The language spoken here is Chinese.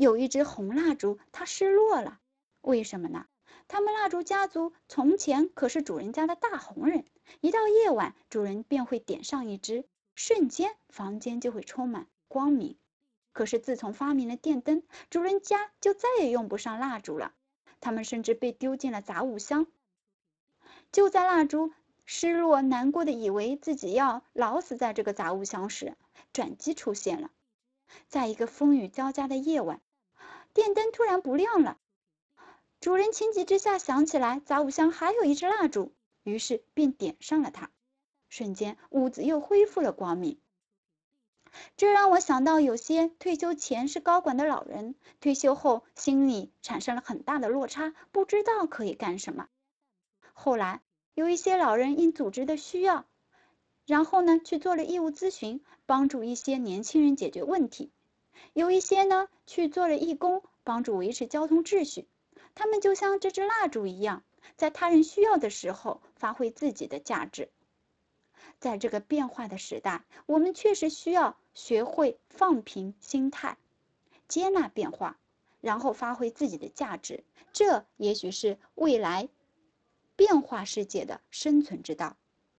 有一支红蜡烛，它失落了。为什么呢？他们蜡烛家族从前可是主人家的大红人，一到夜晚，主人便会点上一支，瞬间房间就会充满光明。可是自从发明了电灯，主人家就再也用不上蜡烛了，他们甚至被丢进了杂物箱。就在蜡烛失落、难过的以为自己要老死在这个杂物箱时，转机出现了。在一个风雨交加的夜晚，电灯突然不亮了。主人情急之下想起来杂物箱还有一支蜡烛，于是便点上了它。瞬间，屋子又恢复了光明。这让我想到，有些退休前是高管的老人，退休后心里产生了很大的落差，不知道可以干什么。后来，有一些老人因组织的需要，然后呢去做了义务咨询，帮助一些年轻人解决问题；有一些呢去做了义工，帮助维持交通秩序。他们就像这支蜡烛一样，在他人需要的时候发挥自己的价值。在这个变化的时代，我们确实需要学会放平心态，接纳变化，然后发挥自己的价值。这也许是未来变化世界的生存之道。